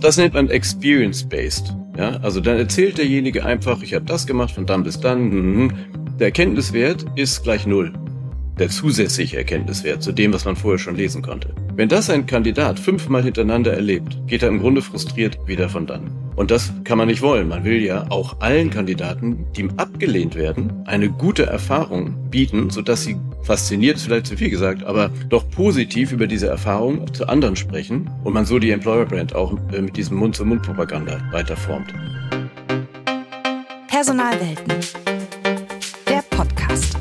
Das nennt man Experience-Based. Ja, also dann erzählt derjenige einfach, ich habe das gemacht von dann bis dann. Mhm. Der Erkenntniswert ist gleich null. Der zusätzliche Erkenntniswert zu dem, was man vorher schon lesen konnte. Wenn das ein Kandidat fünfmal hintereinander erlebt, geht er im Grunde frustriert wieder von dann. Und das kann man nicht wollen. Man will ja auch allen Kandidaten, die abgelehnt werden, eine gute Erfahrung bieten, sodass sie fasziniert, vielleicht zu viel gesagt, aber doch positiv über diese Erfahrung zu anderen sprechen und man so die Employer Brand auch äh, mit diesem Mund-zu-Mund-Propaganda weiterformt. Personalwelten. Der Podcast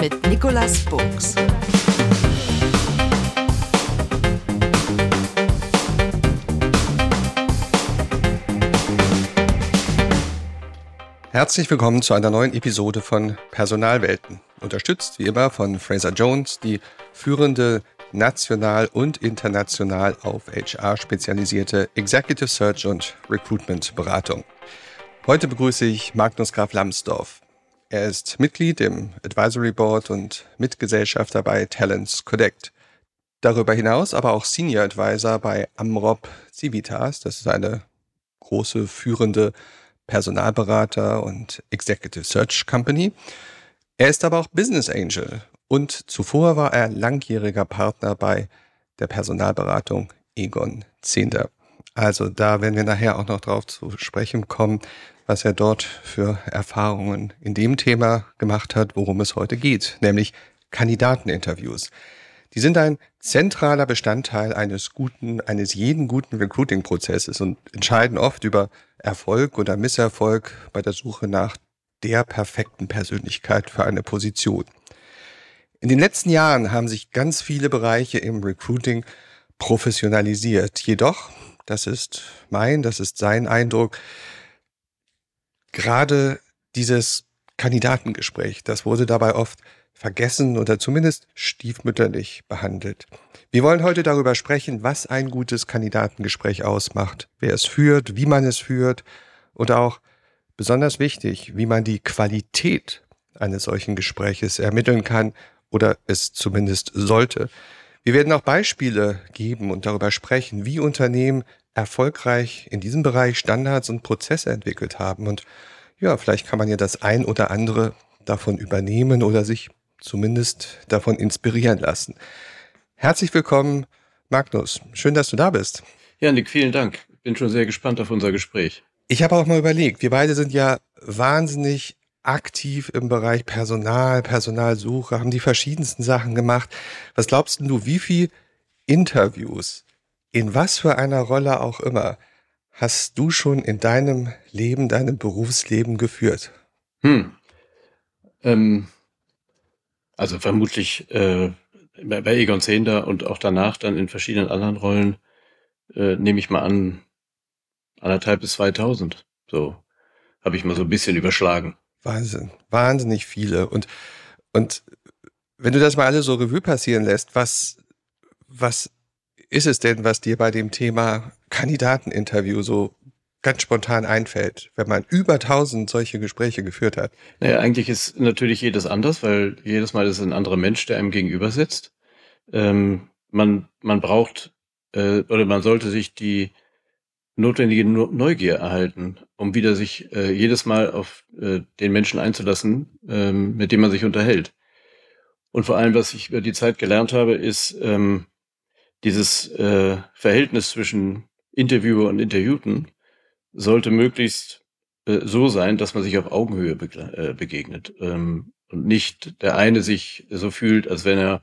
mit Nicolas Buchs. Herzlich willkommen zu einer neuen Episode von Personalwelten. Unterstützt wie immer von Fraser Jones, die führende national und international auf HR spezialisierte Executive Search und Recruitment Beratung. Heute begrüße ich Magnus Graf Lambsdorff. Er ist Mitglied im Advisory Board und Mitgesellschafter bei Talents Connect. Darüber hinaus aber auch Senior Advisor bei Amrop Civitas. Das ist eine große führende Personalberater und Executive Search Company. Er ist aber auch Business Angel und zuvor war er langjähriger Partner bei der Personalberatung Egon Zehnder. Also da werden wir nachher auch noch drauf zu sprechen kommen, was er dort für Erfahrungen in dem Thema gemacht hat, worum es heute geht, nämlich Kandidateninterviews. Die sind ein zentraler Bestandteil eines guten, eines jeden guten Recruiting-Prozesses und entscheiden oft über Erfolg oder Misserfolg bei der Suche nach der perfekten Persönlichkeit für eine Position. In den letzten Jahren haben sich ganz viele Bereiche im Recruiting professionalisiert. Jedoch, das ist mein, das ist sein Eindruck, gerade dieses Kandidatengespräch, das wurde dabei oft vergessen oder zumindest stiefmütterlich behandelt. Wir wollen heute darüber sprechen, was ein gutes Kandidatengespräch ausmacht, wer es führt, wie man es führt und auch besonders wichtig, wie man die Qualität eines solchen Gespräches ermitteln kann oder es zumindest sollte. Wir werden auch Beispiele geben und darüber sprechen, wie Unternehmen erfolgreich in diesem Bereich Standards und Prozesse entwickelt haben. Und ja, vielleicht kann man ja das ein oder andere davon übernehmen oder sich zumindest davon inspirieren lassen. Herzlich willkommen, Magnus. Schön, dass du da bist. Ja, Nick, vielen Dank. Bin schon sehr gespannt auf unser Gespräch. Ich habe auch mal überlegt, wir beide sind ja wahnsinnig aktiv im Bereich Personal, Personalsuche, haben die verschiedensten Sachen gemacht. Was glaubst du, wie viel Interviews, in was für einer Rolle auch immer, hast du schon in deinem Leben, deinem Berufsleben geführt? Hm. Ähm, also vermutlich äh, bei Egon Zehnder und auch danach dann in verschiedenen anderen Rollen, äh, nehme ich mal an, anderthalb bis 2000. So habe ich mal so ein bisschen überschlagen. Wahnsinn, wahnsinnig viele. Und, und wenn du das mal alle so Revue passieren lässt, was, was ist es denn, was dir bei dem Thema Kandidateninterview so ganz spontan einfällt, wenn man über tausend solche Gespräche geführt hat? Naja, eigentlich ist natürlich jedes anders, weil jedes Mal ist ein anderer Mensch, der einem gegenüber sitzt. Ähm, man, man braucht äh, oder man sollte sich die notwendige Neugier erhalten, um wieder sich äh, jedes Mal auf äh, den Menschen einzulassen, ähm, mit dem man sich unterhält. Und vor allem, was ich über die Zeit gelernt habe, ist ähm, dieses äh, Verhältnis zwischen Interviewer und Interviewten sollte möglichst äh, so sein, dass man sich auf Augenhöhe äh, begegnet ähm, und nicht der eine sich so fühlt, als wenn er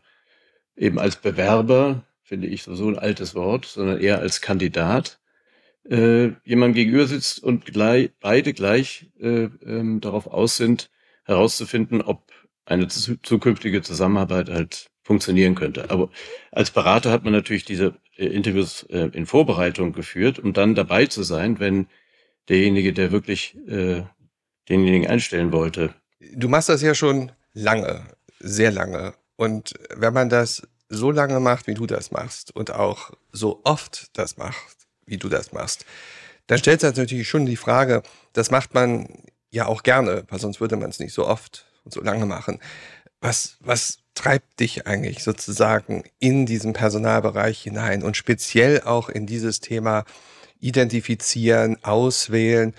eben als Bewerber, finde ich so, so ein altes Wort, sondern eher als Kandidat äh, jemand gegenüber sitzt und gleich, beide gleich äh, ähm, darauf aus sind, herauszufinden, ob eine zukünftige Zusammenarbeit halt funktionieren könnte. Aber als Berater hat man natürlich diese äh, Interviews äh, in Vorbereitung geführt, um dann dabei zu sein, wenn derjenige, der wirklich äh, denjenigen einstellen wollte. Du machst das ja schon lange, sehr lange. Und wenn man das so lange macht, wie du das machst und auch so oft das macht, wie du das machst, dann stellt sich natürlich schon die Frage, das macht man ja auch gerne, weil sonst würde man es nicht so oft und so lange machen. Was, was treibt dich eigentlich sozusagen in diesen Personalbereich hinein und speziell auch in dieses Thema identifizieren, auswählen,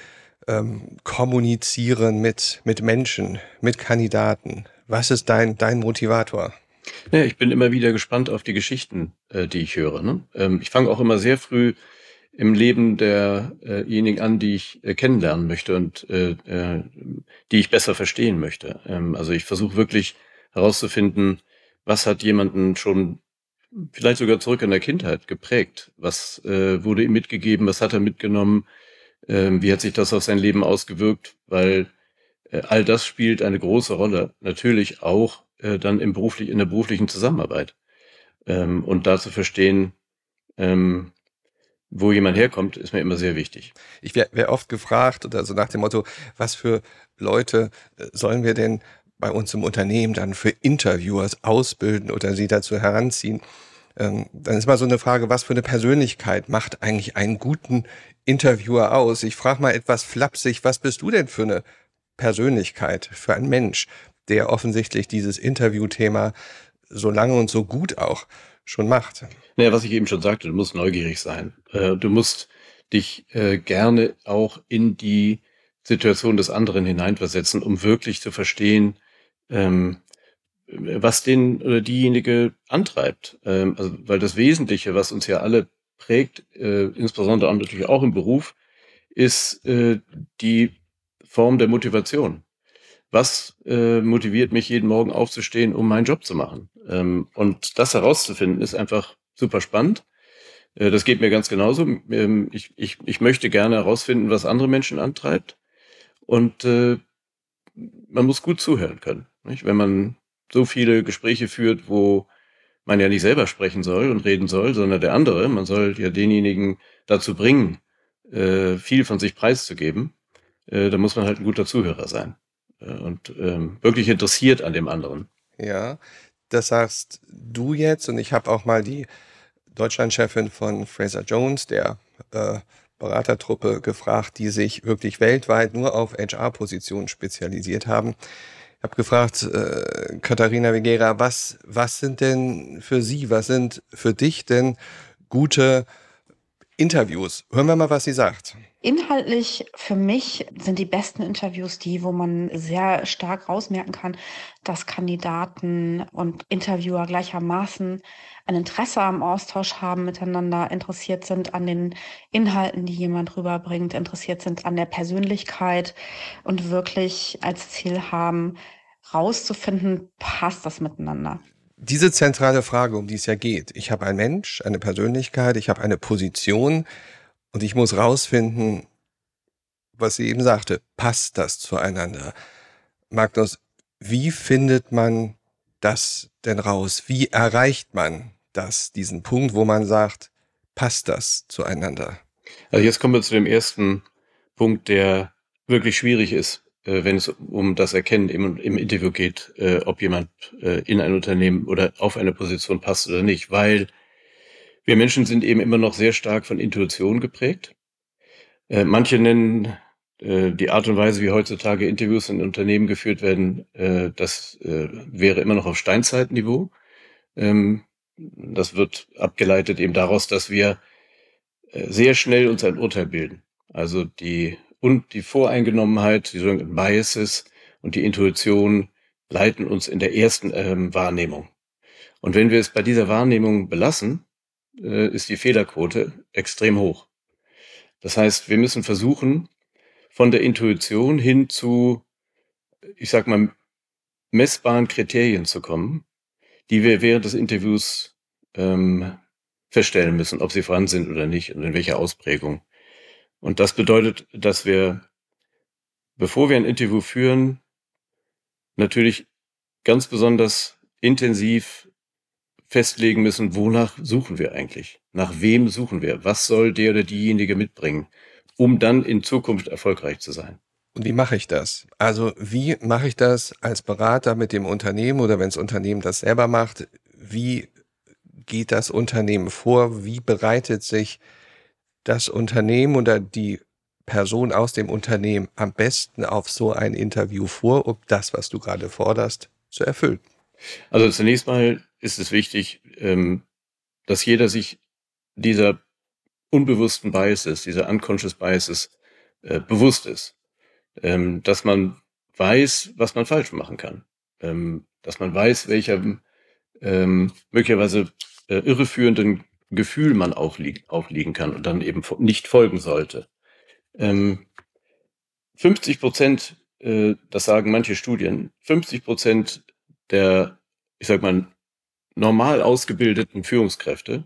ähm, kommunizieren mit, mit Menschen, mit Kandidaten? Was ist dein, dein Motivator? Ja, ich bin immer wieder gespannt auf die Geschichten, äh, die ich höre. Ne? Ähm, ich fange auch immer sehr früh im Leben derjenigen an, die ich äh, kennenlernen möchte und äh, äh, die ich besser verstehen möchte. Ähm, also ich versuche wirklich herauszufinden, was hat jemanden schon vielleicht sogar zurück in der Kindheit geprägt? Was äh, wurde ihm mitgegeben? Was hat er mitgenommen? Ähm, wie hat sich das auf sein Leben ausgewirkt? Weil äh, all das spielt eine große Rolle. Natürlich auch äh, dann im beruflich, in der beruflichen Zusammenarbeit. Ähm, und da zu verstehen, ähm, wo jemand herkommt, ist mir immer sehr wichtig. Ich wär oft gefragt oder so nach dem Motto, was für Leute äh, sollen wir denn bei uns im Unternehmen dann für Interviewers ausbilden oder sie dazu heranziehen? Ähm, dann ist mal so eine Frage, was für eine Persönlichkeit macht eigentlich einen guten Interviewer aus? Ich frage mal etwas flapsig, was bist du denn für eine Persönlichkeit, für ein Mensch, der offensichtlich dieses Interviewthema so lange und so gut auch schon macht? Naja, was ich eben schon sagte, du musst neugierig sein. Äh, du musst dich äh, gerne auch in die Situation des anderen hineinversetzen, um wirklich zu verstehen, ähm, was den oder diejenige antreibt. Ähm, also, weil das Wesentliche, was uns ja alle prägt, äh, insbesondere natürlich auch im Beruf, ist äh, die Form der Motivation. Was äh, motiviert mich jeden Morgen aufzustehen, um meinen Job zu machen? Ähm, und das herauszufinden, ist einfach super spannend. Äh, das geht mir ganz genauso. Ähm, ich, ich, ich möchte gerne herausfinden, was andere Menschen antreibt. Und äh, man muss gut zuhören können. Nicht? Wenn man so viele Gespräche führt, wo man ja nicht selber sprechen soll und reden soll, sondern der andere. Man soll ja denjenigen dazu bringen, äh, viel von sich preiszugeben. Äh, da muss man halt ein guter Zuhörer sein äh, und ähm, wirklich interessiert an dem anderen. Ja, das sagst du jetzt und ich habe auch mal die Deutschlandchefin von Fraser Jones, der äh, Beratertruppe, gefragt, die sich wirklich weltweit nur auf HR-Positionen spezialisiert haben. Habe gefragt, äh, Katharina Vegera, was, was sind denn für Sie, was sind für dich denn gute Interviews? Hören wir mal, was sie sagt. Inhaltlich für mich sind die besten Interviews die, wo man sehr stark rausmerken kann, dass Kandidaten und Interviewer gleichermaßen ein Interesse am Austausch haben, miteinander interessiert sind an den Inhalten, die jemand rüberbringt, interessiert sind an der Persönlichkeit und wirklich als Ziel haben, rauszufinden, passt das miteinander. Diese zentrale Frage, um die es ja geht. Ich habe einen Mensch, eine Persönlichkeit, ich habe eine Position und ich muss rausfinden, was sie eben sagte, passt das zueinander? Magnus, wie findet man das denn raus? Wie erreicht man das, diesen Punkt, wo man sagt, passt das zueinander? Also jetzt kommen wir zu dem ersten Punkt, der wirklich schwierig ist, wenn es um das Erkennen im, im Interview geht, äh, ob jemand äh, in ein Unternehmen oder auf eine Position passt oder nicht, weil wir Menschen sind eben immer noch sehr stark von Intuition geprägt. Äh, manche nennen äh, die Art und Weise, wie heutzutage Interviews in Unternehmen geführt werden, äh, das äh, wäre immer noch auf Steinzeitniveau. Ähm, das wird abgeleitet eben daraus, dass wir äh, sehr schnell uns ein Urteil bilden. Also die und die Voreingenommenheit, die sogenannten Biases und die Intuition leiten uns in der ersten ähm, Wahrnehmung. Und wenn wir es bei dieser Wahrnehmung belassen, äh, ist die Fehlerquote extrem hoch. Das heißt, wir müssen versuchen, von der Intuition hin zu, ich sag mal, messbaren Kriterien zu kommen, die wir während des Interviews ähm, feststellen müssen, ob sie vorhanden sind oder nicht und in welcher Ausprägung. Und das bedeutet, dass wir, bevor wir ein Interview führen, natürlich ganz besonders intensiv festlegen müssen, wonach suchen wir eigentlich? Nach wem suchen wir? Was soll der oder diejenige mitbringen, um dann in Zukunft erfolgreich zu sein? Und wie mache ich das? Also wie mache ich das als Berater mit dem Unternehmen oder wenn das Unternehmen das selber macht? Wie geht das Unternehmen vor? Wie bereitet sich das Unternehmen oder die Person aus dem Unternehmen am besten auf so ein Interview vor, um das, was du gerade forderst, zu erfüllen? Also zunächst mal ist es wichtig, ähm, dass jeder sich dieser unbewussten Biases, dieser unconscious Biases äh, bewusst ist. Ähm, dass man weiß, was man falsch machen kann. Ähm, dass man weiß, welcher möglicherweise äh, irreführenden Gefühl man aufliegen, aufliegen kann und dann eben nicht folgen sollte. Ähm, 50 Prozent, äh, das sagen manche Studien, 50 Prozent der, ich sag mal, normal ausgebildeten Führungskräfte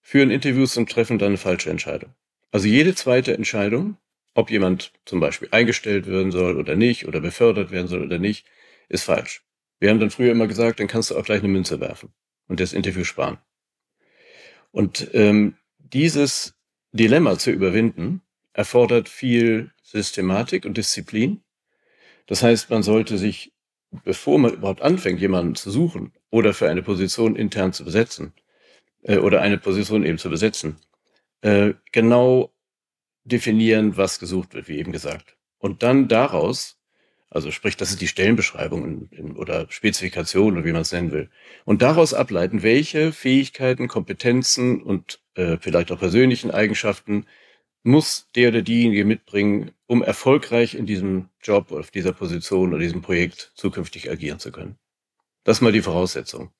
führen Interviews und treffen dann eine falsche Entscheidung. Also jede zweite Entscheidung, ob jemand zum Beispiel eingestellt werden soll oder nicht oder befördert werden soll oder nicht, ist falsch. Wir haben dann früher immer gesagt, dann kannst du auch gleich eine Münze werfen und das Interview sparen. Und ähm, dieses Dilemma zu überwinden, erfordert viel Systematik und Disziplin. Das heißt, man sollte sich, bevor man überhaupt anfängt, jemanden zu suchen oder für eine Position intern zu besetzen äh, oder eine Position eben zu besetzen, äh, genau definieren, was gesucht wird, wie eben gesagt. Und dann daraus, also sprich, das ist die Stellenbeschreibung oder Spezifikation oder wie man es nennen will, und daraus ableiten, welche Fähigkeiten, Kompetenzen und äh, vielleicht auch persönlichen Eigenschaften muss der oder diejenige mitbringen, um erfolgreich in diesem Job, auf dieser Position oder diesem Projekt zukünftig agieren zu können. Das ist mal die Voraussetzung.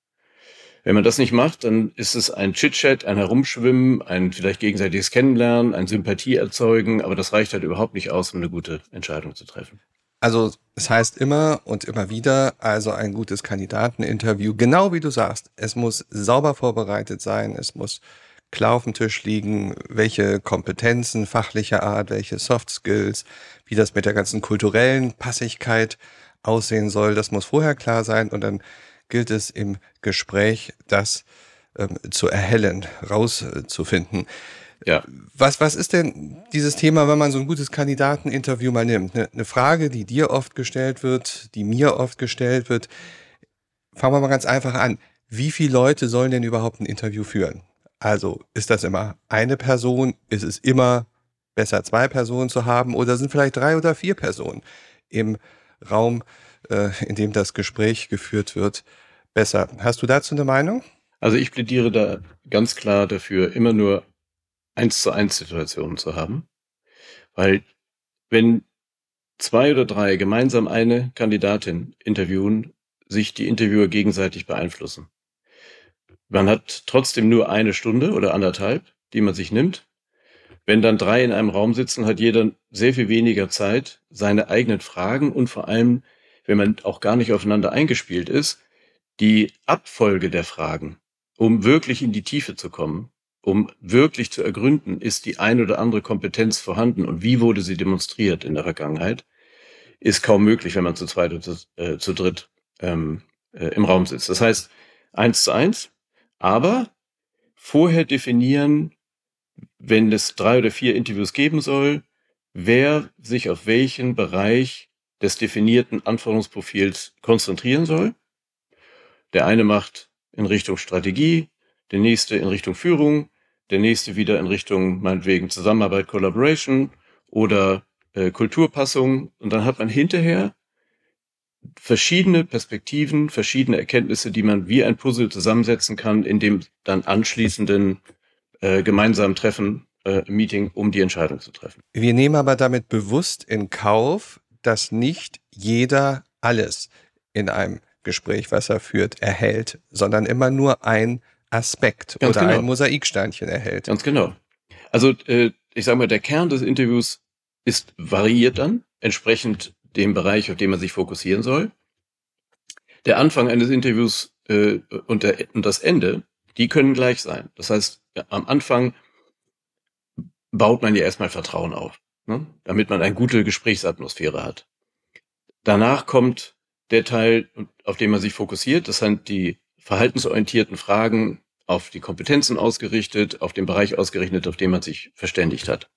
Wenn man das nicht macht, dann ist es ein Chit-Chat, ein Herumschwimmen, ein vielleicht gegenseitiges Kennenlernen, ein Sympathie erzeugen, aber das reicht halt überhaupt nicht aus, um eine gute Entscheidung zu treffen. Also es heißt immer und immer wieder, also ein gutes Kandidateninterview, genau wie du sagst, es muss sauber vorbereitet sein, es muss klar auf dem Tisch liegen, welche Kompetenzen fachlicher Art, welche Soft Skills, wie das mit der ganzen kulturellen Passigkeit aussehen soll, das muss vorher klar sein und dann gilt es im Gespräch, das ähm, zu erhellen, rauszufinden. Ja. Was, was ist denn dieses Thema, wenn man so ein gutes Kandidateninterview mal nimmt? Eine, eine Frage, die dir oft gestellt wird, die mir oft gestellt wird. Fangen wir mal ganz einfach an. Wie viele Leute sollen denn überhaupt ein Interview führen? Also ist das immer eine Person? Ist es immer besser, zwei Personen zu haben? Oder sind vielleicht drei oder vier Personen im Raum, äh, in dem das Gespräch geführt wird, besser? Hast du dazu eine Meinung? Also ich plädiere da ganz klar dafür, immer nur eins zu eins Situationen zu haben. Weil wenn zwei oder drei gemeinsam eine Kandidatin interviewen, sich die Interviewer gegenseitig beeinflussen. Man hat trotzdem nur eine Stunde oder anderthalb, die man sich nimmt. Wenn dann drei in einem Raum sitzen, hat jeder sehr viel weniger Zeit, seine eigenen Fragen und vor allem, wenn man auch gar nicht aufeinander eingespielt ist, die Abfolge der Fragen, um wirklich in die Tiefe zu kommen, um wirklich zu ergründen, ist die ein oder andere Kompetenz vorhanden und wie wurde sie demonstriert in der Vergangenheit, ist kaum möglich, wenn man zu zweit oder zu, äh, zu dritt ähm, äh, im Raum sitzt. Das heißt, eins zu eins, aber vorher definieren, wenn es drei oder vier Interviews geben soll, wer sich auf welchen Bereich des definierten Anforderungsprofils konzentrieren soll. Der eine macht in Richtung Strategie, der nächste in Richtung Führung, der nächste wieder in Richtung meinetwegen Zusammenarbeit, Collaboration oder äh, Kulturpassung. Und dann hat man hinterher verschiedene Perspektiven, verschiedene Erkenntnisse, die man wie ein Puzzle zusammensetzen kann, in dem dann anschließenden äh, gemeinsamen Treffen, äh, Meeting, um die Entscheidung zu treffen. Wir nehmen aber damit bewusst in Kauf, dass nicht jeder alles in einem Gespräch, was er führt, erhält, sondern immer nur ein Aspekt Ganz oder genau. ein Mosaiksteinchen erhält. Ganz genau. Also äh, ich sage mal, der Kern des Interviews ist variiert dann, entsprechend dem Bereich, auf den man sich fokussieren soll. Der Anfang eines Interviews äh, und, der, und das Ende, die können gleich sein. Das heißt, am Anfang baut man ja erstmal Vertrauen auf, ne? damit man eine gute Gesprächsatmosphäre hat. Danach kommt der Teil, auf den man sich fokussiert. Das sind die verhaltensorientierten Fragen auf die Kompetenzen ausgerichtet, auf den Bereich ausgerichtet, auf den man sich verständigt hat.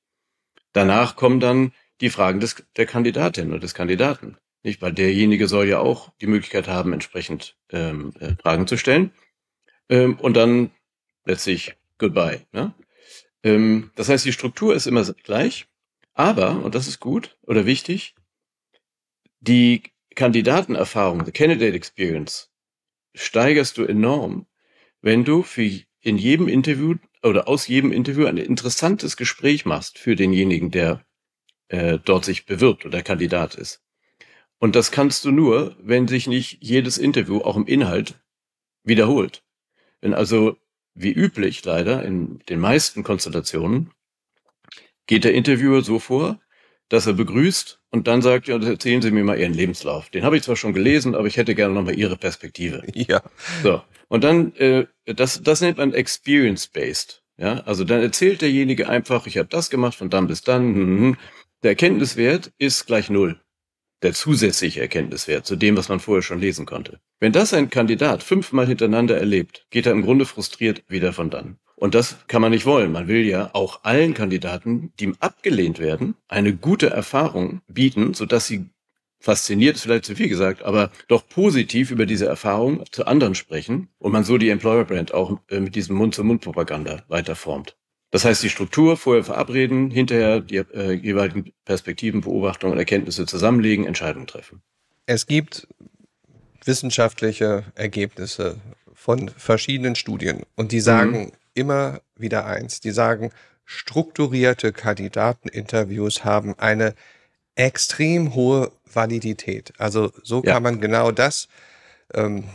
Danach kommen dann die Fragen des, der Kandidatin oder des Kandidaten. Nicht, weil derjenige soll ja auch die Möglichkeit haben, entsprechend ähm, äh, Fragen zu stellen. Ähm, und dann letztlich Goodbye. Ne? Ähm, das heißt, die Struktur ist immer gleich, aber, und das ist gut oder wichtig, die Kandidatenerfahrung, the Candidate Experience, steigerst du enorm, wenn du für in jedem Interview oder aus jedem Interview ein interessantes Gespräch machst für denjenigen, der äh, dort sich bewirbt oder Kandidat ist. Und das kannst du nur, wenn sich nicht jedes Interview auch im Inhalt wiederholt. Wenn also, wie üblich leider in den meisten Konstellationen, geht der Interviewer so vor, dass er begrüßt und dann sagt, ja, erzählen Sie mir mal Ihren Lebenslauf. Den habe ich zwar schon gelesen, aber ich hätte gerne nochmal Ihre Perspektive. Ja. So. Und dann, äh, das, das nennt man Experience-Based. Ja, also dann erzählt derjenige einfach, ich habe das gemacht von dann bis dann. Hm, hm. Der Erkenntniswert ist gleich null. Der zusätzliche Erkenntniswert zu dem, was man vorher schon lesen konnte. Wenn das ein Kandidat fünfmal hintereinander erlebt, geht er im Grunde frustriert wieder von dann. Und das kann man nicht wollen. Man will ja auch allen Kandidaten, die abgelehnt werden, eine gute Erfahrung bieten, sodass sie fasziniert ist vielleicht zu viel gesagt, aber doch positiv über diese Erfahrung zu anderen sprechen und man so die Employer Brand auch äh, mit diesem Mund-zu-Mund-Propaganda weiterformt. Das heißt, die Struktur vorher verabreden, hinterher die äh, jeweiligen Perspektiven, Beobachtungen und Erkenntnisse zusammenlegen, Entscheidungen treffen. Es gibt wissenschaftliche Ergebnisse von verschiedenen Studien und die sagen mhm. immer wieder eins, die sagen, strukturierte Kandidateninterviews haben eine extrem hohe Validität. Also so ja. kann man genau das ähm,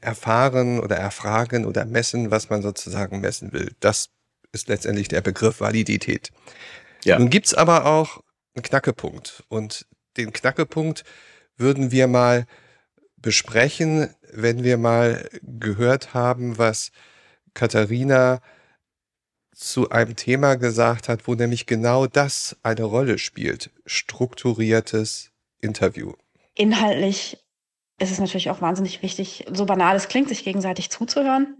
erfahren oder erfragen oder messen, was man sozusagen messen will. Das ist letztendlich der Begriff Validität. Ja. Nun gibt's aber auch einen Knackepunkt. Und den Knackepunkt würden wir mal besprechen, wenn wir mal gehört haben, was Katharina zu einem Thema gesagt hat, wo nämlich genau das eine Rolle spielt. Strukturiertes Interview. Inhaltlich ist es natürlich auch wahnsinnig wichtig, so banal es klingt, sich gegenseitig zuzuhören.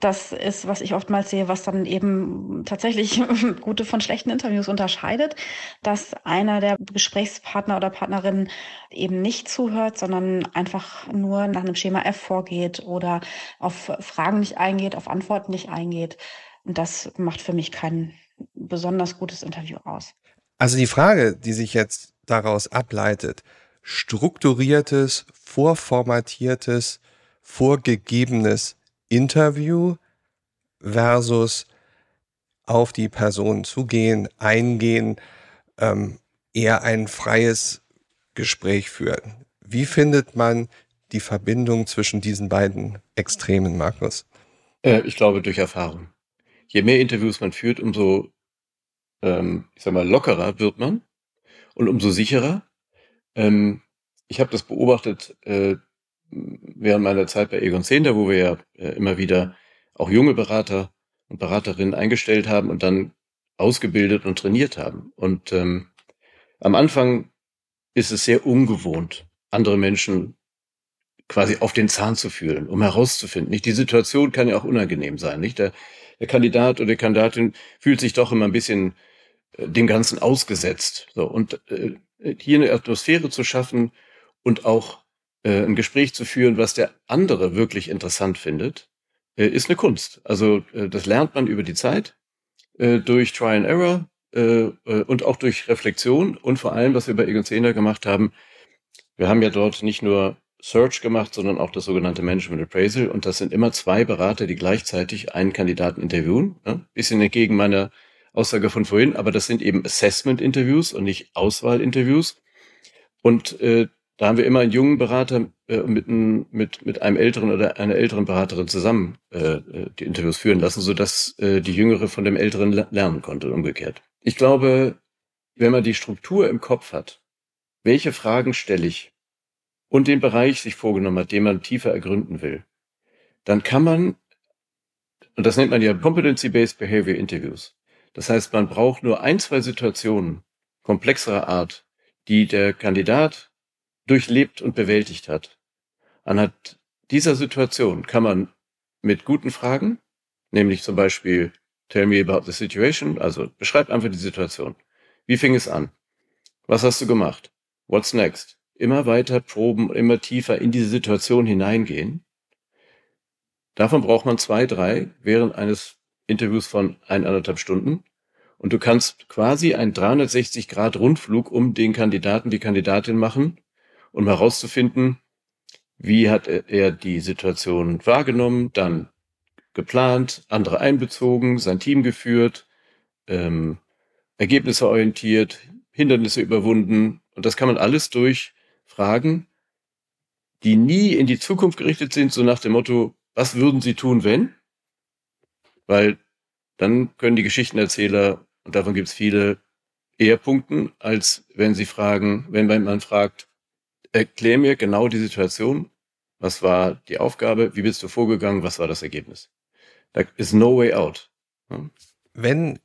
Das ist, was ich oftmals sehe, was dann eben tatsächlich gute von schlechten Interviews unterscheidet, dass einer der Gesprächspartner oder Partnerinnen eben nicht zuhört, sondern einfach nur nach einem Schema F vorgeht oder auf Fragen nicht eingeht, auf Antworten nicht eingeht. Und das macht für mich kein besonders gutes Interview aus. Also die Frage, die sich jetzt daraus ableitet, strukturiertes, vorformatiertes, vorgegebenes Interview versus auf die Person zugehen, eingehen, ähm, eher ein freies Gespräch führen. Wie findet man die Verbindung zwischen diesen beiden Extremen, Markus? Äh, ich glaube durch Erfahrung. Je mehr Interviews man führt, umso, ähm, ich sag mal, lockerer wird man und umso sicherer. Ähm, ich habe das beobachtet äh, während meiner Zeit bei Egon Zehnder, wo wir ja äh, immer wieder auch junge Berater und Beraterinnen eingestellt haben und dann ausgebildet und trainiert haben. Und ähm, am Anfang ist es sehr ungewohnt, andere Menschen quasi auf den Zahn zu fühlen, um herauszufinden. Nicht die Situation kann ja auch unangenehm sein, nicht der, der Kandidat oder die Kandidatin fühlt sich doch immer ein bisschen äh, dem Ganzen ausgesetzt. So und äh, hier eine Atmosphäre zu schaffen und auch äh, ein Gespräch zu führen, was der andere wirklich interessant findet, äh, ist eine Kunst. Also äh, das lernt man über die Zeit, durch Try and Error und auch durch Reflexion und vor allem, was wir bei Egon Zehner gemacht haben, wir haben ja dort nicht nur Search gemacht, sondern auch das sogenannte Management Appraisal. Und das sind immer zwei Berater, die gleichzeitig einen Kandidaten interviewen. Ne? Bisschen entgegen meiner Aussage von vorhin, aber das sind eben Assessment-Interviews und nicht Auswahl-Interviews. Und äh, da haben wir immer einen jungen Berater äh, mit, ein, mit, mit einem älteren oder einer älteren Beraterin zusammen äh, äh, die Interviews führen lassen, sodass äh, die Jüngere von dem Älteren lernen konnte, umgekehrt. Ich glaube, wenn man die Struktur im Kopf hat, welche Fragen stelle ich und den Bereich sich vorgenommen hat, den man tiefer ergründen will, dann kann man, und das nennt man ja Competency-Based Behavior Interviews. Das heißt, man braucht nur ein, zwei Situationen komplexerer Art, die der Kandidat durchlebt und bewältigt hat. Anhand dieser Situation kann man mit guten Fragen, nämlich zum Beispiel Tell me about the situation, also beschreib einfach die Situation. Wie fing es an? Was hast du gemacht? What's next? Immer weiter proben, immer tiefer in diese Situation hineingehen. Davon braucht man zwei, drei während eines Interviews von eineinhalb Stunden. Und du kannst quasi einen 360-Grad-Rundflug um den Kandidaten, die Kandidatin machen um herauszufinden, wie hat er die Situation wahrgenommen, dann geplant, andere einbezogen, sein Team geführt, ähm, Ergebnisse orientiert, Hindernisse überwunden. Und das kann man alles durch Fragen, die nie in die Zukunft gerichtet sind, so nach dem Motto, was würden Sie tun, wenn? Weil dann können die Geschichtenerzähler, und davon gibt es viele, eher punkten, als wenn sie fragen, wenn man fragt, erklär mir genau die Situation, was war die Aufgabe, wie bist du vorgegangen, was war das Ergebnis? Da ist no way out. Wenn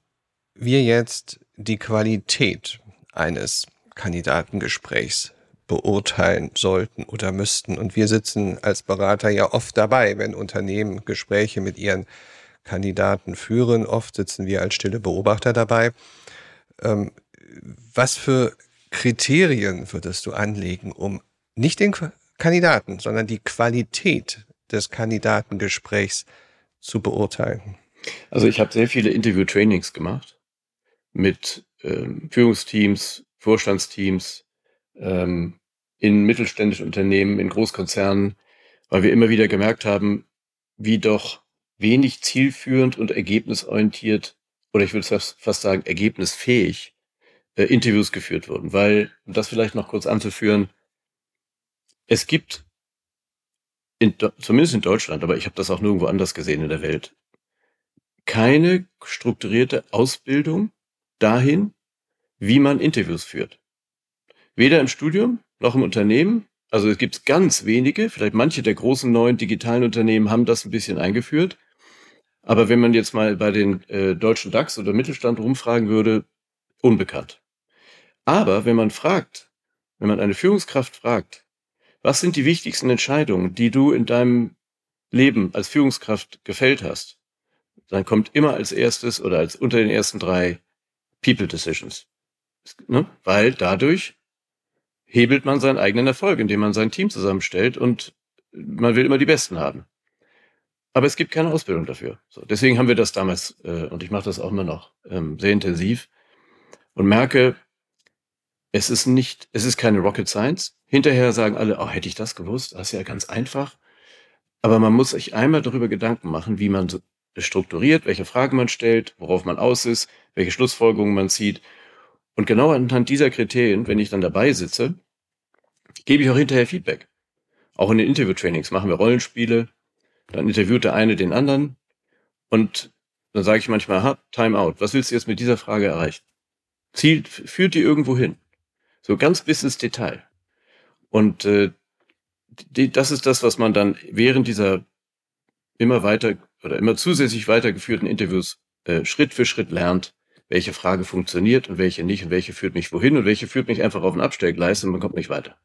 wir jetzt die Qualität eines Kandidatengesprächs beurteilen sollten oder müssten. Und wir sitzen als Berater ja oft dabei, wenn Unternehmen Gespräche mit ihren Kandidaten führen. Oft sitzen wir als stille Beobachter dabei. Ähm, was für Kriterien würdest du anlegen, um nicht den Kandidaten, sondern die Qualität des Kandidatengesprächs zu beurteilen? Also ich habe sehr viele Interview-Trainings gemacht mit ähm, Führungsteams, Vorstandsteams, ähm, in mittelständischen Unternehmen, in Großkonzernen, weil wir immer wieder gemerkt haben, wie doch wenig zielführend und ergebnisorientiert oder ich würde fast sagen ergebnisfähig äh, Interviews geführt wurden. Weil, um das vielleicht noch kurz anzuführen, es gibt in, zumindest in Deutschland, aber ich habe das auch nirgendwo anders gesehen in der Welt, keine strukturierte Ausbildung dahin, wie man Interviews führt. Weder im Studium noch im Unternehmen. Also es gibt ganz wenige, vielleicht manche der großen neuen digitalen Unternehmen haben das ein bisschen eingeführt. Aber wenn man jetzt mal bei den äh, deutschen DAX oder Mittelstand rumfragen würde, unbekannt. Aber wenn man fragt, wenn man eine Führungskraft fragt, was sind die wichtigsten Entscheidungen, die du in deinem Leben als Führungskraft gefällt hast, dann kommt immer als erstes oder als unter den ersten drei People Decisions. Ne? Weil dadurch hebelt man seinen eigenen Erfolg, indem man sein Team zusammenstellt und man will immer die Besten haben. Aber es gibt keine Ausbildung dafür. So, deswegen haben wir das damals, äh, und ich mache das auch immer noch, ähm, sehr intensiv und merke, es ist nicht, es ist keine Rocket Science. Hinterher sagen alle, oh, hätte ich das gewusst, das ist ja ganz einfach. Aber man muss sich einmal darüber Gedanken machen, wie man strukturiert, welche Fragen man stellt, worauf man aus ist, welche Schlussfolgerungen man zieht. Und genau anhand dieser Kriterien, wenn ich dann dabei sitze, gebe ich auch hinterher Feedback. Auch in den Interview-Trainings machen wir Rollenspiele, dann interviewt der eine den anderen und dann sage ich manchmal, ha, Time out, was willst du jetzt mit dieser Frage erreichen? Ziel führt die irgendwo hin. So ganz bis ins Detail. Und äh, die, das ist das, was man dann während dieser immer weiter oder immer zusätzlich weitergeführten Interviews äh, Schritt für Schritt lernt, welche Frage funktioniert und welche nicht und welche führt mich wohin und welche führt mich einfach auf ein Abstellgleis und man kommt nicht weiter.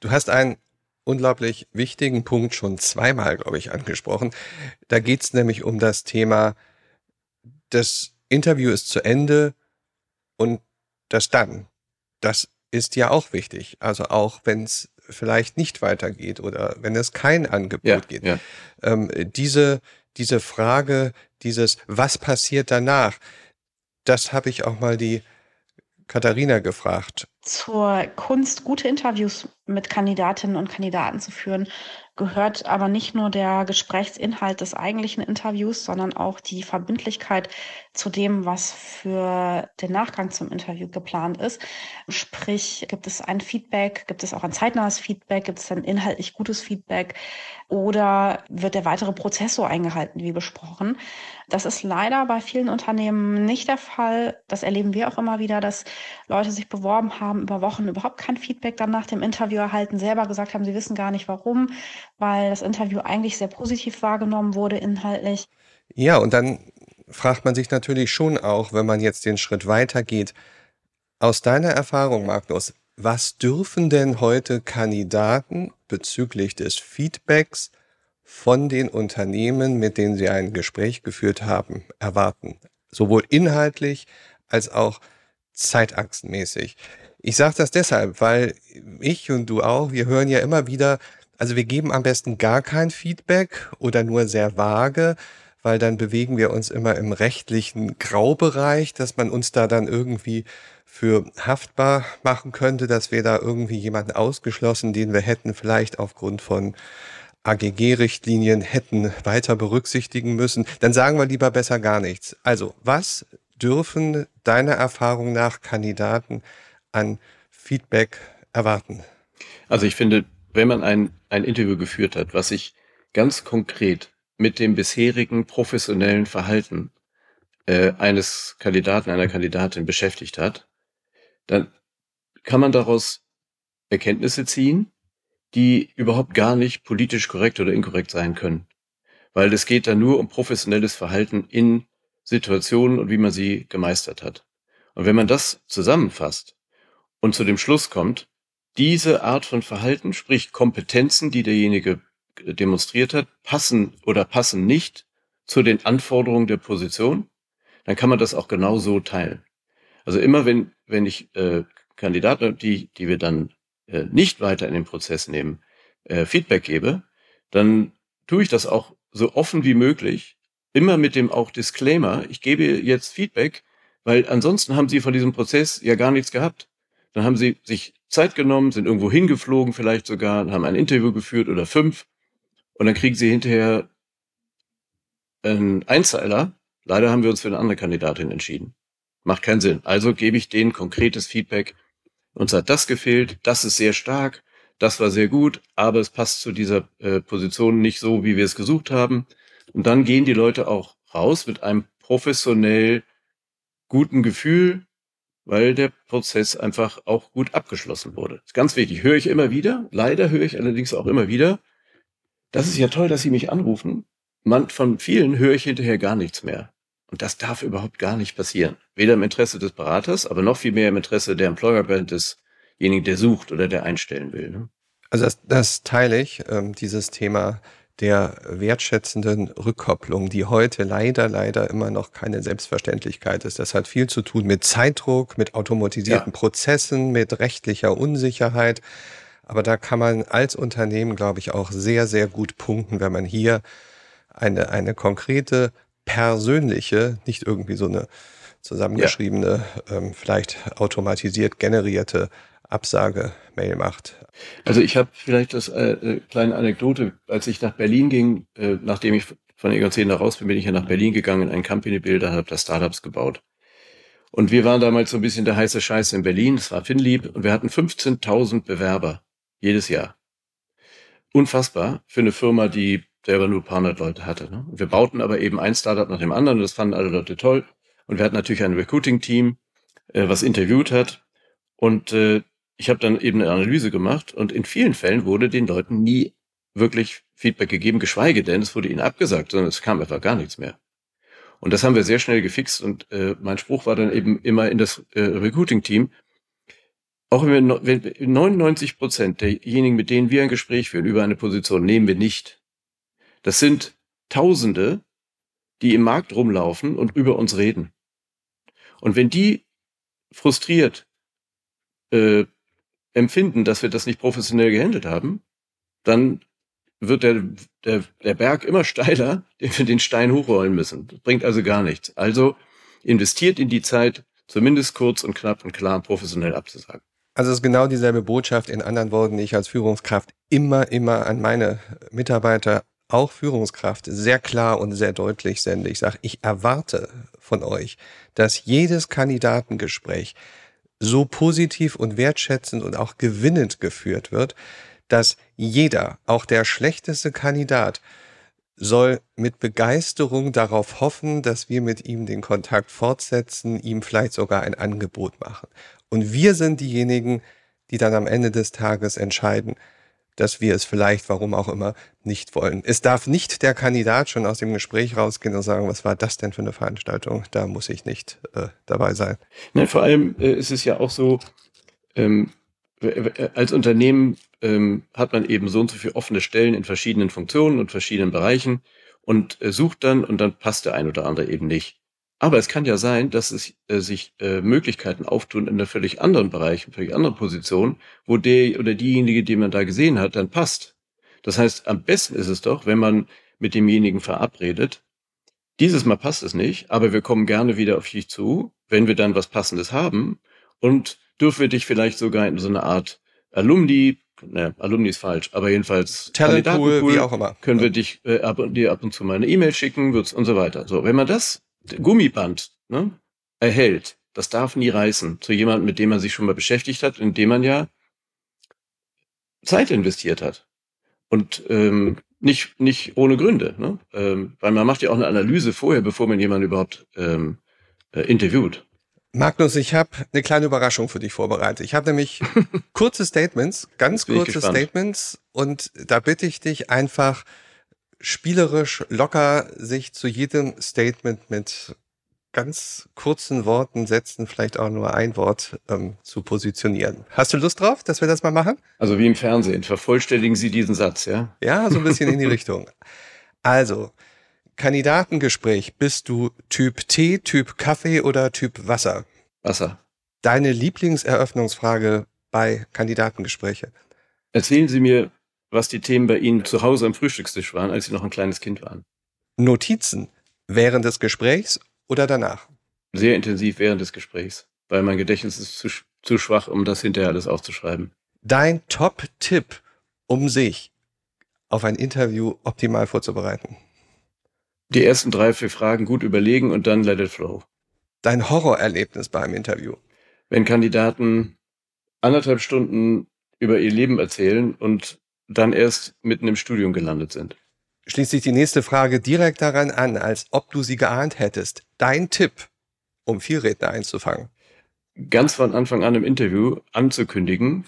Du hast einen unglaublich wichtigen Punkt schon zweimal, glaube ich, angesprochen. Da geht es nämlich um das Thema, das Interview ist zu Ende und das dann. Das ist ja auch wichtig. Also auch wenn es vielleicht nicht weitergeht oder wenn es kein Angebot ja, geht. Ja. Ähm, diese, diese Frage, dieses, was passiert danach, das habe ich auch mal die Katharina gefragt. Zur Kunst, gute Interviews mit Kandidatinnen und Kandidaten zu führen, gehört aber nicht nur der Gesprächsinhalt des eigentlichen Interviews, sondern auch die Verbindlichkeit zu dem, was für den Nachgang zum Interview geplant ist. Sprich, gibt es ein Feedback, gibt es auch ein zeitnahes Feedback, gibt es ein inhaltlich gutes Feedback oder wird der weitere Prozess so eingehalten wie besprochen? Das ist leider bei vielen Unternehmen nicht der Fall. Das erleben wir auch immer wieder, dass Leute sich beworben haben, über Wochen überhaupt kein Feedback dann nach dem Interview erhalten, selber gesagt haben, sie wissen gar nicht warum, weil das Interview eigentlich sehr positiv wahrgenommen wurde inhaltlich. Ja, und dann fragt man sich natürlich schon auch, wenn man jetzt den Schritt weitergeht, aus deiner Erfahrung, Magnus, was dürfen denn heute Kandidaten bezüglich des Feedbacks von den Unternehmen, mit denen sie ein Gespräch geführt haben, erwarten? Sowohl inhaltlich als auch zeitachsenmäßig. Ich sage das deshalb, weil ich und du auch, wir hören ja immer wieder, also wir geben am besten gar kein Feedback oder nur sehr vage, weil dann bewegen wir uns immer im rechtlichen Graubereich, dass man uns da dann irgendwie für haftbar machen könnte, dass wir da irgendwie jemanden ausgeschlossen, den wir hätten vielleicht aufgrund von AGG-Richtlinien hätten weiter berücksichtigen müssen, dann sagen wir lieber besser gar nichts. Also, was dürfen deiner Erfahrung nach Kandidaten an Feedback erwarten? Also ich finde, wenn man ein, ein Interview geführt hat, was sich ganz konkret mit dem bisherigen professionellen Verhalten äh, eines Kandidaten, einer Kandidatin beschäftigt hat, dann kann man daraus Erkenntnisse ziehen, die überhaupt gar nicht politisch korrekt oder inkorrekt sein können. Weil es geht da nur um professionelles Verhalten in Situationen und wie man sie gemeistert hat. Und wenn man das zusammenfasst und zu dem Schluss kommt, diese Art von Verhalten, sprich Kompetenzen, die derjenige demonstriert hat, passen oder passen nicht zu den Anforderungen der Position, dann kann man das auch genau so teilen. Also immer wenn, wenn ich äh, Kandidaten, die, die wir dann äh, nicht weiter in den Prozess nehmen, äh, Feedback gebe, dann tue ich das auch so offen wie möglich, immer mit dem auch Disclaimer, ich gebe jetzt Feedback, weil ansonsten haben sie von diesem Prozess ja gar nichts gehabt. Dann haben sie sich Zeit genommen, sind irgendwo hingeflogen vielleicht sogar, haben ein Interview geführt oder fünf und dann kriegen sie hinterher einen Einzeiler. Leider haben wir uns für eine andere Kandidatin entschieden. Macht keinen Sinn. Also gebe ich denen konkretes Feedback. Uns hat das gefehlt, das ist sehr stark, das war sehr gut, aber es passt zu dieser äh, Position nicht so, wie wir es gesucht haben. Und dann gehen die Leute auch raus mit einem professionell guten Gefühl, weil der Prozess einfach auch gut abgeschlossen wurde. Das ist ganz wichtig. Höre ich immer wieder. Leider höre ich allerdings auch immer wieder. Das ist ja toll, dass Sie mich anrufen. Man, von vielen höre ich hinterher gar nichts mehr. Und das darf überhaupt gar nicht passieren. Weder im Interesse des Beraters, aber noch viel mehr im Interesse der Employer Brand desjenigen, der sucht oder der einstellen will. Ne? Also das, das teile ich, ähm, dieses Thema der wertschätzenden Rückkopplung, die heute leider, leider immer noch keine Selbstverständlichkeit ist. Das hat viel zu tun mit Zeitdruck, mit automatisierten ja. Prozessen, mit rechtlicher Unsicherheit. Aber da kann man als Unternehmen, glaube ich, auch sehr, sehr gut punkten, wenn man hier eine, eine konkrete, persönliche, nicht irgendwie so eine zusammengeschriebene, ja. ähm, vielleicht automatisiert generierte Absage-Mail macht. Also ich habe vielleicht das äh, äh, kleine Anekdote, als ich nach Berlin ging, äh, nachdem ich von Egon 10 raus bin, bin ich ja nach Berlin gegangen in ein Company Builder, habe da Startups gebaut. Und wir waren damals so ein bisschen der heiße Scheiß in Berlin, das war Finlieb, und wir hatten 15.000 Bewerber jedes Jahr. Unfassbar für eine Firma, die selber nur ein paar hundert Leute hatte. Ne? wir bauten aber eben ein Startup nach dem anderen und das fanden alle Leute toll. Und wir hatten natürlich ein Recruiting-Team, äh, was interviewt hat. Und äh, ich habe dann eben eine Analyse gemacht und in vielen Fällen wurde den Leuten nie wirklich Feedback gegeben, geschweige denn, es wurde ihnen abgesagt, sondern es kam einfach gar nichts mehr. Und das haben wir sehr schnell gefixt und äh, mein Spruch war dann eben immer in das äh, Recruiting-Team, auch wenn wir, wenn 99 Prozent derjenigen, mit denen wir ein Gespräch führen über eine Position, nehmen wir nicht. Das sind Tausende, die im Markt rumlaufen und über uns reden. Und wenn die frustriert äh, empfinden, dass wir das nicht professionell gehandelt haben, dann wird der, der, der Berg immer steiler, den wir den Stein hochrollen müssen. Das bringt also gar nichts. Also investiert in die Zeit, zumindest kurz und knapp und klar professionell abzusagen. Also es ist genau dieselbe Botschaft in anderen Worten, die ich als Führungskraft immer, immer an meine Mitarbeiter, auch Führungskraft, sehr klar und sehr deutlich sende. Ich sage, ich erwarte von euch, dass jedes Kandidatengespräch so positiv und wertschätzend und auch gewinnend geführt wird, dass jeder, auch der schlechteste Kandidat, soll mit Begeisterung darauf hoffen, dass wir mit ihm den Kontakt fortsetzen, ihm vielleicht sogar ein Angebot machen. Und wir sind diejenigen, die dann am Ende des Tages entscheiden, dass wir es vielleicht, warum auch immer, nicht wollen. Es darf nicht der Kandidat schon aus dem Gespräch rausgehen und sagen, was war das denn für eine Veranstaltung? Da muss ich nicht äh, dabei sein. Nein, vor allem äh, ist es ja auch so, ähm, als Unternehmen ähm, hat man eben so und so viele offene Stellen in verschiedenen Funktionen und verschiedenen Bereichen und äh, sucht dann und dann passt der ein oder andere eben nicht. Aber es kann ja sein, dass es äh, sich äh, Möglichkeiten auftun in einer völlig anderen Bereich, in völlig anderen Position, wo der oder diejenige, die man da gesehen hat, dann passt. Das heißt, am besten ist es doch, wenn man mit demjenigen verabredet, dieses Mal passt es nicht, aber wir kommen gerne wieder auf dich zu, wenn wir dann was Passendes haben und dürfen wir dich vielleicht sogar in so eine Art Alumni, ne, Alumni ist falsch, aber jedenfalls Talentpool, wie auch immer. Können wir dich äh, ab, dir ab und zu mal eine E-Mail schicken wird's, und so weiter. So, wenn man das Gummiband ne, erhält, das darf nie reißen zu jemandem, mit dem man sich schon mal beschäftigt hat, in dem man ja Zeit investiert hat. Und ähm, nicht, nicht ohne Gründe. Ne? Ähm, weil man macht ja auch eine Analyse vorher, bevor man jemanden überhaupt ähm, äh, interviewt. Magnus, ich habe eine kleine Überraschung für dich vorbereitet. Ich habe nämlich kurze Statements, ganz kurze Statements und da bitte ich dich einfach spielerisch locker sich zu jedem Statement mit ganz kurzen Worten, Sätzen, vielleicht auch nur ein Wort ähm, zu positionieren. Hast du Lust drauf, dass wir das mal machen? Also wie im Fernsehen. Vervollständigen Sie diesen Satz, ja? Ja, so ein bisschen in die Richtung. Also, Kandidatengespräch. Bist du Typ Tee, Typ Kaffee oder Typ Wasser? Wasser. Deine Lieblingseröffnungsfrage bei Kandidatengespräche? Erzählen Sie mir, was die Themen bei Ihnen zu Hause am Frühstückstisch waren, als Sie noch ein kleines Kind waren. Notizen während des Gesprächs oder danach? Sehr intensiv während des Gesprächs, weil mein Gedächtnis ist zu, zu schwach, um das hinterher alles aufzuschreiben. Dein Top-Tipp, um sich auf ein Interview optimal vorzubereiten? Die ersten drei, vier Fragen gut überlegen und dann let it flow. Dein Horrorerlebnis beim Interview? Wenn Kandidaten anderthalb Stunden über ihr Leben erzählen und dann erst mitten im Studium gelandet sind schließt sich die nächste Frage direkt daran an, als ob du sie geahnt hättest. Dein Tipp, um Vielredner einzufangen. Ganz von Anfang an im Interview anzukündigen,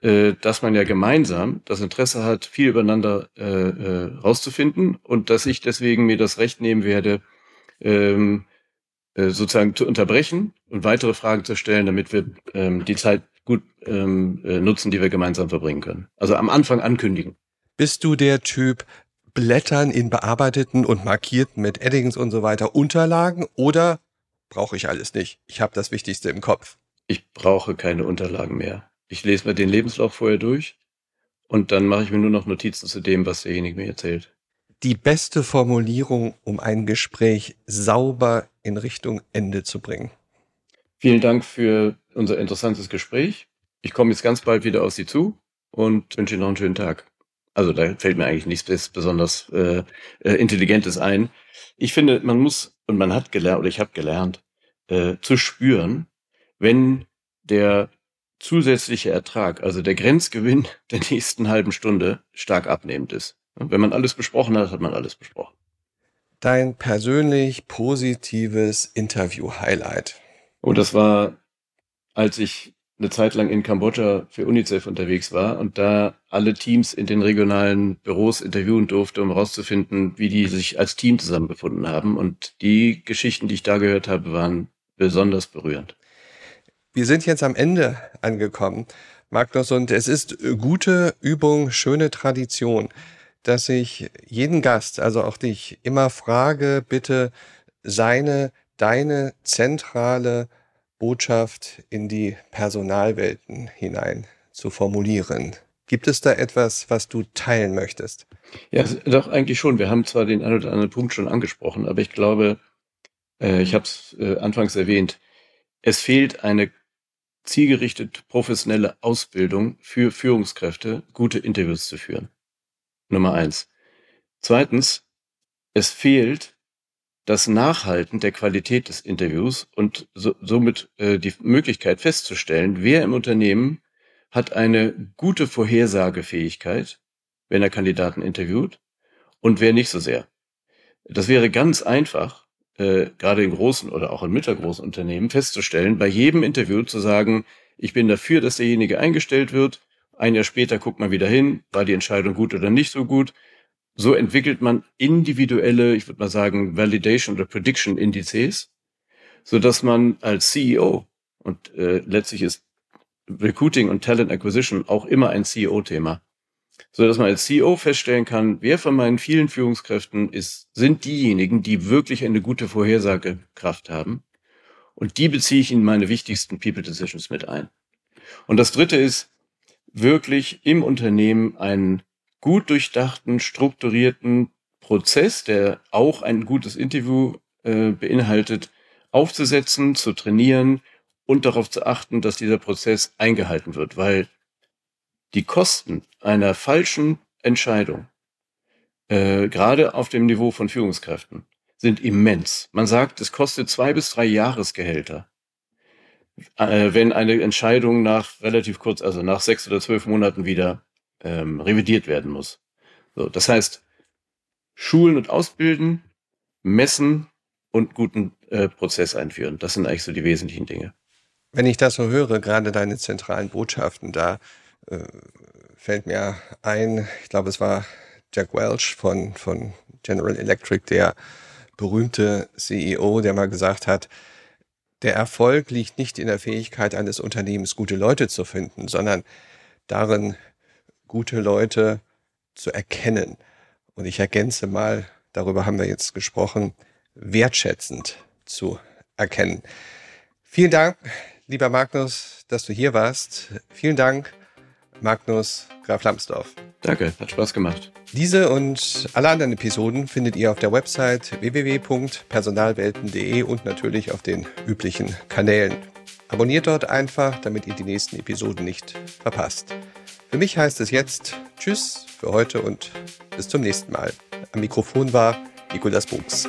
äh, dass man ja gemeinsam das Interesse hat, viel übereinander äh, äh, rauszufinden und dass ich deswegen mir das Recht nehmen werde, ähm, äh, sozusagen zu unterbrechen und weitere Fragen zu stellen, damit wir ähm, die Zeit gut ähm, äh, nutzen, die wir gemeinsam verbringen können. Also am Anfang ankündigen. Bist du der Typ, Blättern in bearbeiteten und markierten mit Eddings und so weiter Unterlagen oder brauche ich alles nicht? Ich habe das Wichtigste im Kopf. Ich brauche keine Unterlagen mehr. Ich lese mir den Lebenslauf vorher durch und dann mache ich mir nur noch Notizen zu dem, was derjenige mir erzählt. Die beste Formulierung, um ein Gespräch sauber in Richtung Ende zu bringen. Vielen Dank für unser interessantes Gespräch. Ich komme jetzt ganz bald wieder auf Sie zu und wünsche Ihnen noch einen schönen Tag. Also da fällt mir eigentlich nichts besonders äh, äh, Intelligentes ein. Ich finde, man muss, und man hat gelernt, oder ich habe gelernt, äh, zu spüren, wenn der zusätzliche Ertrag, also der Grenzgewinn der nächsten halben Stunde stark abnehmend ist. Wenn man alles besprochen hat, hat man alles besprochen. Dein persönlich positives Interview-Highlight. Und das war, als ich eine Zeit lang in Kambodscha für UNICEF unterwegs war und da alle Teams in den regionalen Büros interviewen durfte, um herauszufinden, wie die sich als Team zusammengefunden haben. Und die Geschichten, die ich da gehört habe, waren besonders berührend. Wir sind jetzt am Ende angekommen, Magnus, und es ist gute Übung, schöne Tradition, dass ich jeden Gast, also auch dich, immer frage, bitte seine, deine zentrale Botschaft in die Personalwelten hinein zu formulieren. Gibt es da etwas, was du teilen möchtest? Ja, doch eigentlich schon. Wir haben zwar den einen oder anderen Punkt schon angesprochen, aber ich glaube, äh, ich habe es äh, anfangs erwähnt, es fehlt eine zielgerichtet professionelle Ausbildung für Führungskräfte, gute Interviews zu führen. Nummer eins. Zweitens, es fehlt das Nachhalten der Qualität des Interviews und so, somit äh, die Möglichkeit festzustellen, wer im Unternehmen hat eine gute Vorhersagefähigkeit, wenn er Kandidaten interviewt und wer nicht so sehr. Das wäre ganz einfach, äh, gerade in großen oder auch in mittelgroßen Unternehmen festzustellen, bei jedem Interview zu sagen, ich bin dafür, dass derjenige eingestellt wird. Ein Jahr später guckt man wieder hin, war die Entscheidung gut oder nicht so gut. So entwickelt man individuelle, ich würde mal sagen, Validation oder Prediction Indizes, so dass man als CEO und äh, letztlich ist Recruiting und Talent Acquisition auch immer ein CEO-Thema, so dass man als CEO feststellen kann, wer von meinen vielen Führungskräften ist, sind diejenigen, die wirklich eine gute Vorhersagekraft haben. Und die beziehe ich in meine wichtigsten People Decisions mit ein. Und das dritte ist, wirklich im Unternehmen einen gut durchdachten, strukturierten Prozess, der auch ein gutes Interview äh, beinhaltet, aufzusetzen, zu trainieren und darauf zu achten, dass dieser Prozess eingehalten wird, weil die Kosten einer falschen Entscheidung, äh, gerade auf dem Niveau von Führungskräften, sind immens. Man sagt, es kostet zwei bis drei Jahresgehälter, äh, wenn eine Entscheidung nach relativ kurz, also nach sechs oder zwölf Monaten wieder ähm, revidiert werden muss. So, das heißt, schulen und ausbilden, messen und guten äh, Prozess einführen. Das sind eigentlich so die wesentlichen Dinge. Wenn ich das so höre, gerade deine zentralen Botschaften, da äh, fällt mir ein, ich glaube, es war Jack Welch von, von General Electric, der berühmte CEO, der mal gesagt hat, der Erfolg liegt nicht in der Fähigkeit eines Unternehmens, gute Leute zu finden, sondern darin, gute Leute zu erkennen. Und ich ergänze mal, darüber haben wir jetzt gesprochen, wertschätzend zu erkennen. Vielen Dank, lieber Magnus, dass du hier warst. Vielen Dank, Magnus Graf Lambsdorff. Danke, hat Spaß gemacht. Diese und alle anderen Episoden findet ihr auf der Website www.personalwelten.de und natürlich auf den üblichen Kanälen. Abonniert dort einfach, damit ihr die nächsten Episoden nicht verpasst. Für mich heißt es jetzt Tschüss für heute und bis zum nächsten Mal. Am Mikrofon war Nikolas Buchs.